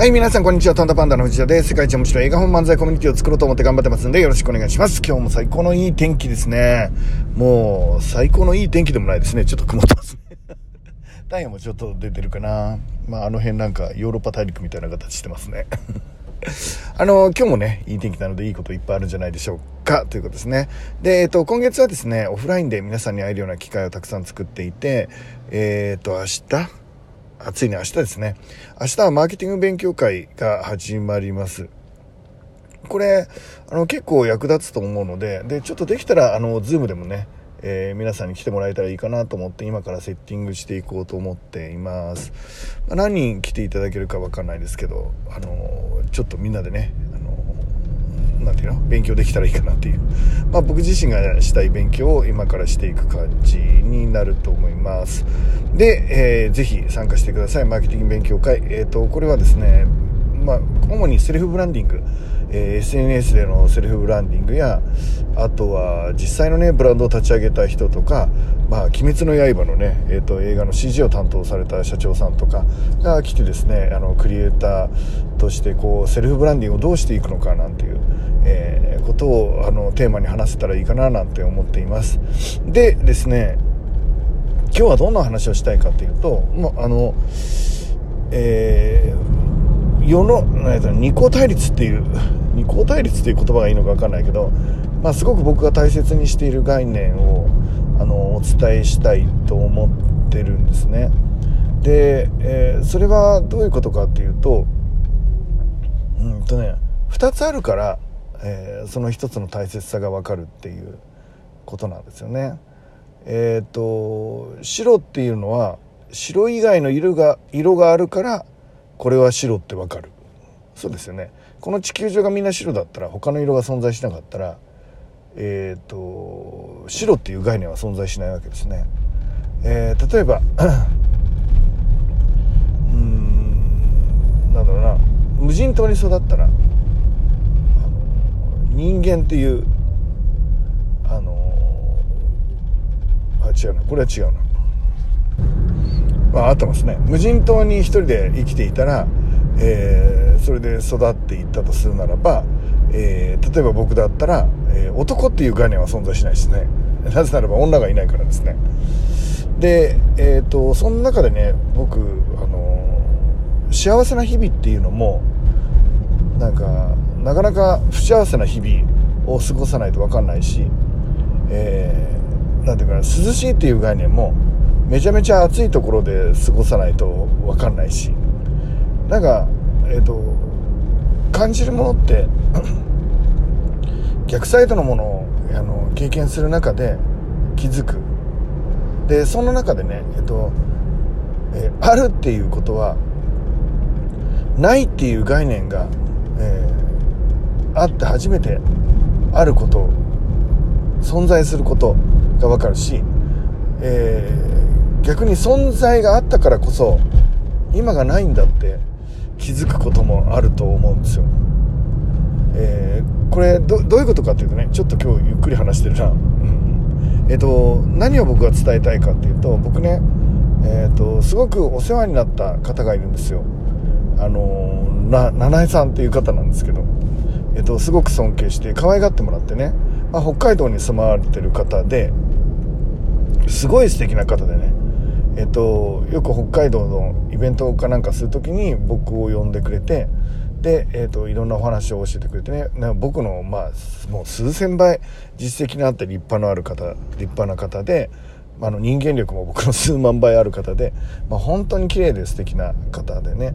はい、皆さんこんにちは。タンダパンダの藤田です。世界一面白い映画本漫才コミュニティを作ろうと思って頑張ってますんで、よろしくお願いします。今日も最高のいい天気ですね。もう、最高のいい天気でもないですね。ちょっと曇ってますね。太陽もちょっと出てるかな。まあ、あの辺なんかヨーロッパ大陸みたいな形してますね。あの、今日もね、いい天気なのでいいこといっぱいあるんじゃないでしょうか、ということですね。で、えっと、今月はですね、オフラインで皆さんに会えるような機会をたくさん作っていて、えっ、と、明日あ、ついに明日ですね。明日はマーケティング勉強会が始まります。これ、あの、結構役立つと思うので、で、ちょっとできたら、あの、ズームでもね、えー、皆さんに来てもらえたらいいかなと思って今からセッティングしていこうと思っています、まあ、何人来ていただけるか分かんないですけど、あのちょっとみんなでね何ていうの？勉強できたらいいかなっていう、まあ、僕自身がしたい勉強を今からしていく感じになると思います。で、えー、ぜひ参加してください。マーケティング勉強会。えっ、ー、とこれはですねまあ、主にセルフブランディング、え、SNS でのセルフブランディングやあとは実際のねブランドを立ち上げた人とか「まあ、鬼滅の刃」のね、えーと、映画の CG を担当された社長さんとかが来てですねあのクリエイターとしてこうセルフブランディングをどうしていくのかなんていう、えー、ことをあのテーマに話せたらいいかななんて思っています。でですね今日はどんな話をしたいかというともうあのえー世の二項対立っていう 二項対立っていう言葉がいいのか分かんないけど、まあ、すごく僕が大切にしている概念をあのお伝えしたいと思ってるんですね。で、えー、それはどういうことかっていうとうんとね2つあるから、えー、その1つの大切さが分かるっていうことなんですよね。えっ、ー、と白っていうのは白以外の色が色があるからこれは白ってわかる。そうですよね。この地球上がみんな白だったら他の色が存在しなかったらえっ、ー、と白っていう概念は存在しないわけですね、えー、例えば うんなんだろうな。無人島に育ったら人間っていうあのあ違うな。これは違うな。まあ、合ってますね。無人島に一人で生きていたら、えー、それで育っていったとするならば、えー、例えば僕だったら、えー、男っていう概念は存在しないですね。なぜならば女がいないからですね。で、えーと、その中でね僕、あの幸せな日々っていうのもなんかなかなか不幸せな日々を過ごさないと分かんないし、えー、なんていうかな涼しいっていう概念もめちゃめちゃ暑いところで過ごさないと分かんないし。なんかえっ、ー、と感じるものって 逆サイドのものをあの経験する中で気づく。でその中でねえっ、ー、と、えー、あるっていうことはないっていう概念が、えー、あって初めてあること存在することが分かるし、え逆に存在があったからこそ今がないんだって気づくこともあると思うんですよ。えー、これどういうことかっていうとねちょっと今日ゆっくり話してるな。うん、えっ、と何を僕が伝えたいかっていうと僕ねえっ、とすごくお世話になった方がいるんですよ。あのな七重さんっていう方なんですけど、えっとすごく尊敬して可愛がってもらってね、まあ、北海道に住まわれてる方ですごい素敵な方でねえっと、よく北海道のイベントかなんかする時に僕を呼んでくれてで、えっと、いろんなお話を教えてくれてね。僕の、まあ、もう数千倍実績のあって立派のある方立派な方で、まあ、の人間力も僕の数万倍ある方で、まあ、本当に綺麗で素敵な方でね。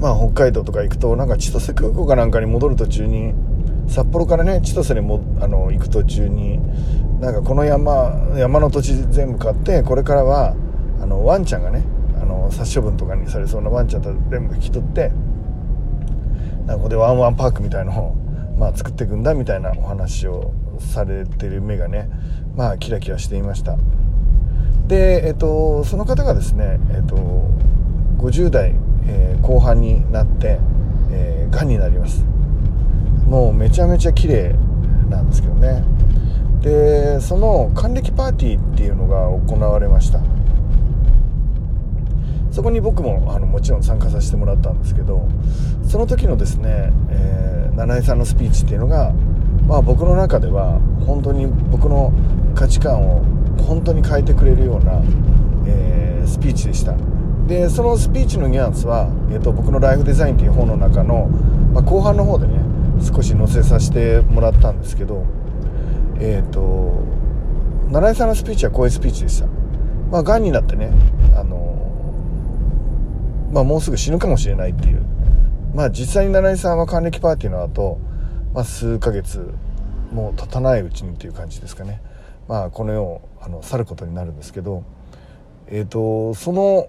まあ北海道とか行くとなんか千歳空港かなんかに戻る途中に札幌からね千歳にもあの行く途中になんかこの山山の土地全部買ってこれからはあのワンちゃんがねあの殺処分とかにされそうなワンちゃんと全部引き取ってなんかここでワンワンパークみたいのを、まあ、作っていくんだみたいなお話をされてる目がねまあキラキラしていました。で、えっと、その方がですね、えっと、50代、えー、後半になってえー、がんになります。もうめちゃめちゃ綺麗なんですけどね。でその還暦パーティーっていうのが行われました。そこに僕もあのもちろん参加させてもらったんですけどその時のですね、えー、七井さんのスピーチっていうのが、まあ、僕の中では本当に僕の価値観を本当に変えてくれるような、えー、スピーチでした。でそのスピーチのニュアンスは、えーと、僕の「ライフデザイン」っていう本の中の、まあ、後半の方でね少し載せさせてもらったんですけどえっ、ー、と七井さんのスピーチはこういうスピーチでした。まあがんになってねあのまあもうすぐ死ぬかもしれないっていう。まあ実際に七井さんは還暦パーティーの後、まあ数ヶ月もう経たないうちにっていう感じですかね。まあこの世をあの去ることになるんですけどえっ、ー、とその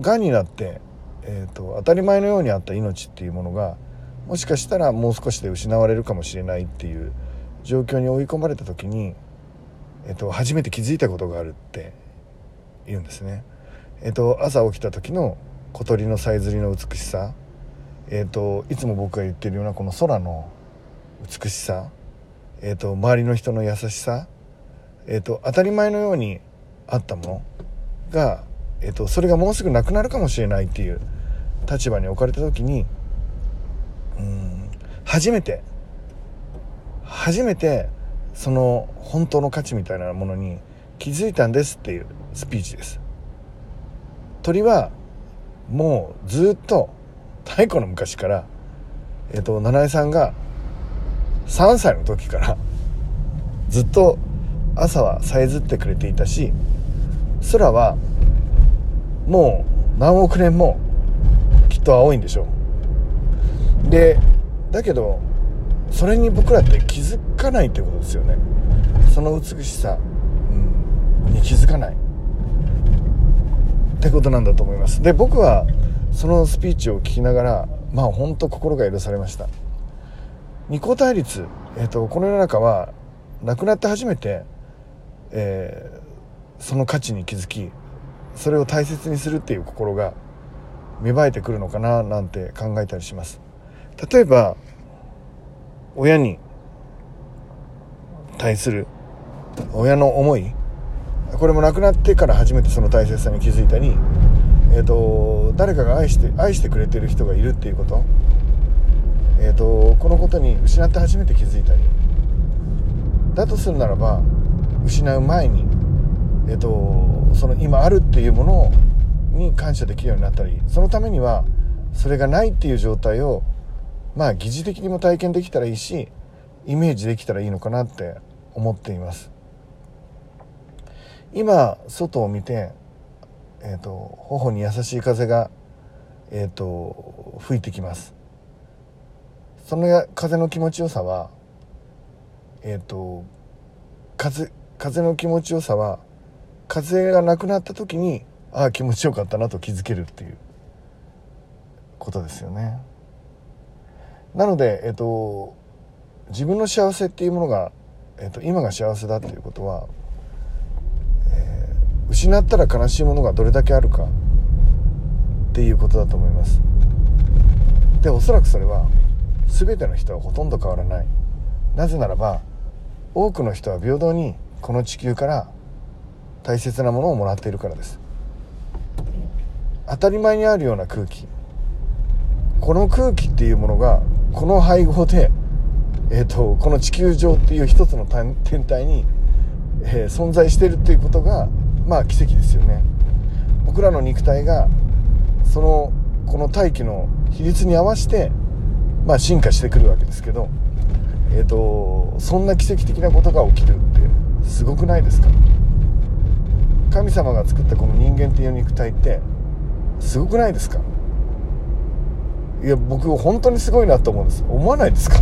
がんになって、えーと、当たり前のようにあった命っていうものがもしかしたらもう少しで失われるかもしれないっていう状況に追い込まれた時に、えーと、初めて気づいたことがあるって言うんですね。えーと、朝起きた時の小鳥のさえずりの美しさ、えー、といつも僕が言ってるようなこの空の美しさ、えー、と周りの人の優しさ、えー、と当たり前のようにあったものがえっと、それがもうすぐなくなるかもしれないっていう立場に置かれた時にうん初めて初めてその本当の価値みたいなものに気づいたんですっていうスピーチです。鳥はもうずっと太古の昔から、えっと、七重さんが3歳の時からずっと朝はさえずってくれていたし空はもう何億年もきっと青いんでしょう。でだけどそれに僕らって気づかないってことですよね。その美しさ、うん、に気づかない。ってことなんだと思います。で僕はそのスピーチを聞きながらまあ本当心が許されました。二項対立、えーと、この世の中は亡くなって初めて、えー、その価値に気づきそれを大切にするっていう心が芽生えてくるのかななんて考えたりします。例えば親に対する親の思いこれも亡くなってから初めてその大切さに気づいたり、えーと、誰かが愛して愛してくれてる人がいるっていうこと,、えーとこのことに失って初めて気づいたりだとするならば失う前にえっと、その今あるっていうものに感謝できるようになったりそのためにはそれがないっていう状態をまあ疑似的にも体験できたらいいしイメージできたらいいのかなって思っています今外を見て、えーと、頬に優しい風が、えーと、吹いてきますその風の気持ちよさはえっ、ー、と風風の気持ちよさは風がなくなった時にああ気持ちよかったなと気づけるっていうことですよね。なので、えっと、自分の幸せっていうものが、えっと、今が幸せだっていうことは、えー、失ったら悲しいものがどれだけあるかっていうことだと思います。でおそらくそれは全ての人はほとんど変わらない。なぜならば多くの人は平等にこの地球から大切なものをもらっているからです当たり前にあるような空気この空気っていうものがこの配合で、えーと、この地球上っていう一つの天体に、えー、存在してるっていうことがまあ奇跡ですよね。僕らの肉体がそのこの大気の比率に合わせて、まあ、進化してくるわけですけど、えーとそんな奇跡的なことが起きるってすごくないですか？神様が作ったこの人間っていう肉体ってすごくないですか？いや僕本当にすごいなと思うんです。思わないですか？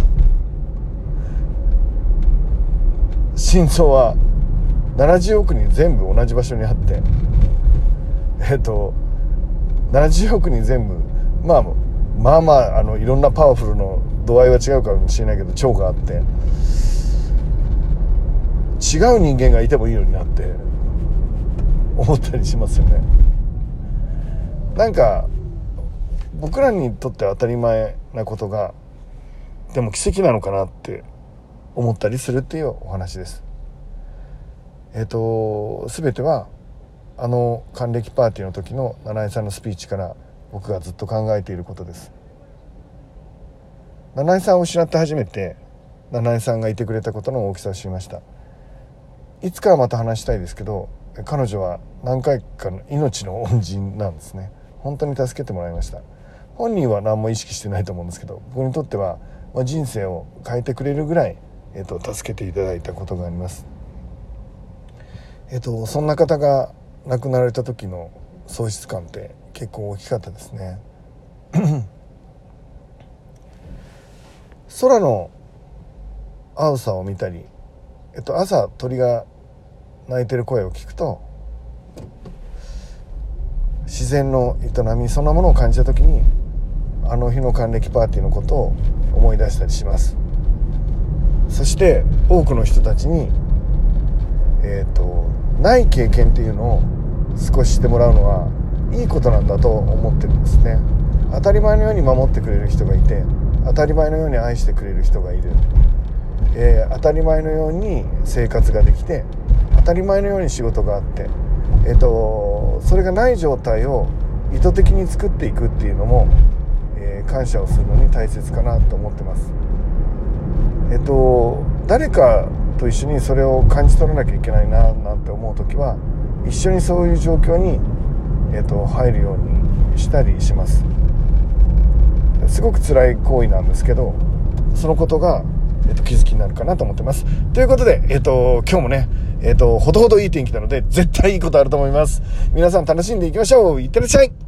心臓は70億人全部同じ場所にあって。えっと70億人全部まあまあまああのいろんなパワフルの度合いは違うかもしれないけど腸があって。違う人間がいてもいいのになって思ったりしますよね。なんか僕らにとっては当たり前なことがでも奇跡なのかなって思ったりするっていうお話です。えっ、ー、と全てはあの還暦パーティーの時の七井さんのスピーチから僕がずっと考えていることです。七井さんを失って初めて七井さんがいてくれたことの大きさを知りました。いつかはまた話したいですけど彼女は何回かの命の恩人なんですね。本当に助けてもらいました。本人は何も意識してないと思うんですけど僕にとっては人生を変えてくれるぐらい、えーと、助けていただいたことがあります。えっ、ー、とそんな方が亡くなられた時の喪失感って結構大きかったですね。空の青さを見たり、えっと、朝鳥が鳴いてる声を聞くと自然の営みそんなものを感じた時にあの日の還暦パーティーのことを思い出したりします。そして多くの人たちにえっ、ー、とない経験っていうのを少ししてもらうのはいいことなんだと思ってるんですね。当たり前のように守ってくれる人がいて当たり前のように愛してくれる人がいる、えー、当たり前のように生活ができて当たり前のように仕事があってえっ、ー、とそれがない状態を意図的に作っていくっていうのも、感謝をするのに大切かなと思ってます。えっ、と誰かと一緒にそれを感じ取らなきゃいけないななんて思う時は一緒にそういう状況に、えーと、入るようにしたりします。すごく辛い行為なんですけどそのことが、えーと、気づきになるかなと思ってます。ということで、えーと、今日もねえっ、とほどほどいい天気なので絶対いいことあると思います。皆さん楽しんでいきましょう。いってらっしゃい。